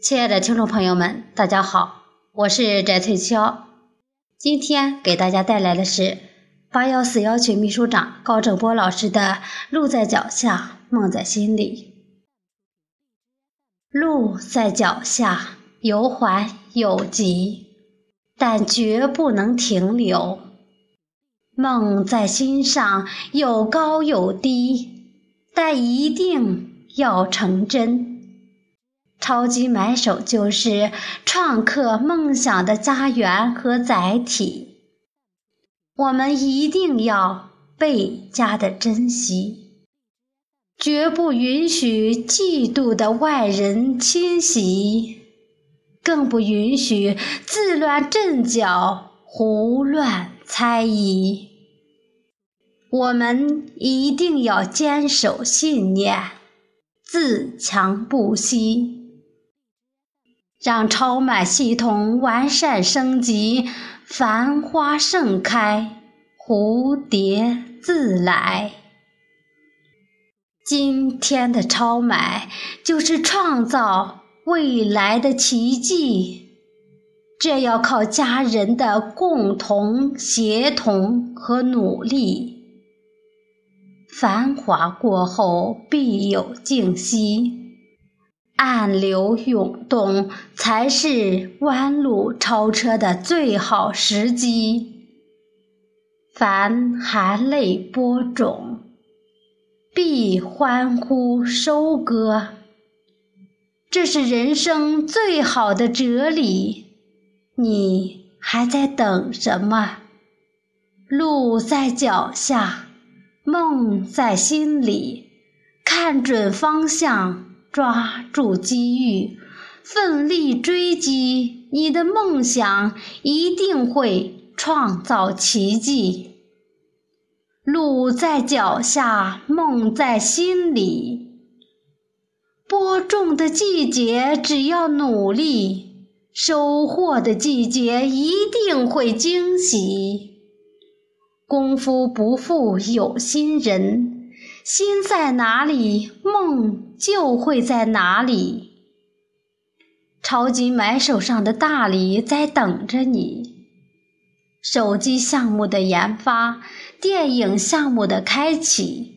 亲爱的听众朋友们，大家好，我是翟翠秋。今天给大家带来的是八幺四幺群秘书长高正波老师的《路在脚下，梦在心里》。路在脚下，有缓有急，但绝不能停留；梦在心上，有高有低，但一定要成真。超级买手就是创客梦想的家园和载体，我们一定要倍加的珍惜，绝不允许嫉妒的外人侵袭，更不允许自乱阵脚、胡乱猜疑。我们一定要坚守信念，自强不息。让超买系统完善升级，繁花盛开，蝴蝶自来。今天的超买就是创造未来的奇迹，这要靠家人的共同协同和努力。繁华过后必有静息。暗流涌动才是弯路超车的最好时机。凡含泪播种，必欢呼收割。这是人生最好的哲理。你还在等什么？路在脚下，梦在心里。看准方向。抓住机遇，奋力追击你的梦想，一定会创造奇迹。路在脚下，梦在心里。播种的季节，只要努力，收获的季节一定会惊喜。功夫不负有心人。心在哪里，梦就会在哪里。超级买手上的大礼在等着你：手机项目的研发，电影项目的开启。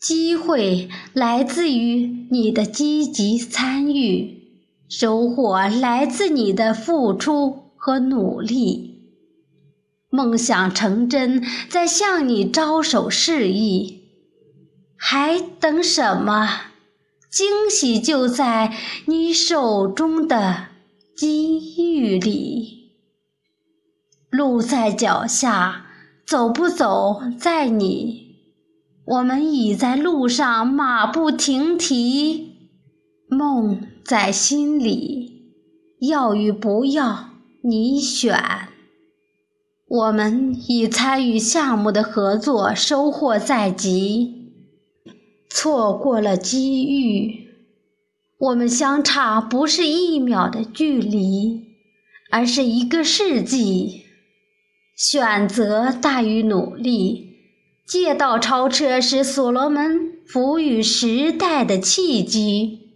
机会来自于你的积极参与，收获来自你的付出和努力。梦想成真，在向你招手示意，还等什么？惊喜就在你手中的机遇里。路在脚下，走不走在你。我们已在路上，马不停蹄。梦在心里，要与不要，你选。我们已参与项目的合作，收获在即，错过了机遇。我们相差不是一秒的距离，而是一个世纪。选择大于努力，借道超车是所罗门赋予时代的契机。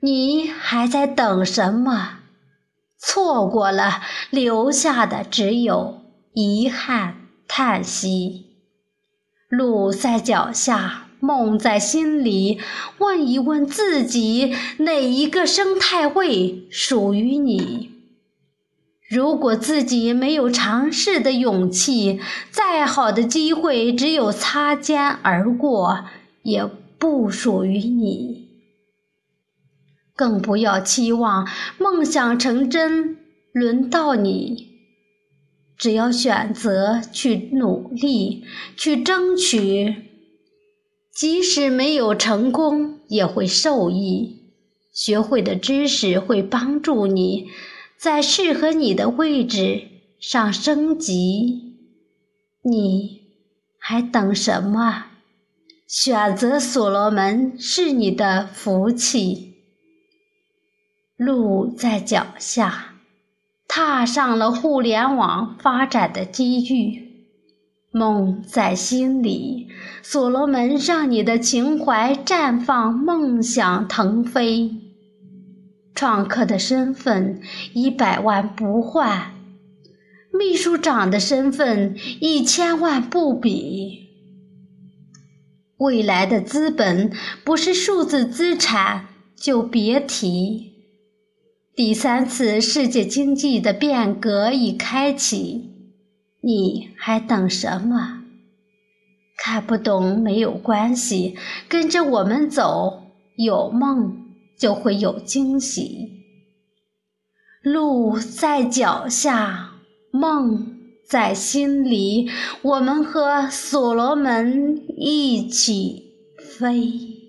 你还在等什么？错过了，留下的只有遗憾、叹息。路在脚下，梦在心里。问一问自己，哪一个生态位属于你？如果自己没有尝试的勇气，再好的机会，只有擦肩而过，也不属于你。更不要期望梦想成真轮到你。只要选择去努力，去争取，即使没有成功，也会受益。学会的知识会帮助你在适合你的位置上升级。你还等什么？选择所罗门是你的福气。路在脚下，踏上了互联网发展的机遇。梦在心里，所罗门让你的情怀绽放，梦想腾飞。创客的身份一百万不换，秘书长的身份一千万不比。未来的资本不是数字资产，就别提。第三次世界经济的变革已开启，你还等什么？看不懂没有关系，跟着我们走，有梦。就会有惊喜。路在脚下，梦在心里。我们和所罗门一起飞。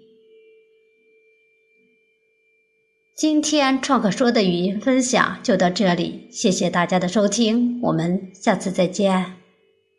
今天创客说的语音分享就到这里，谢谢大家的收听，我们下次再见。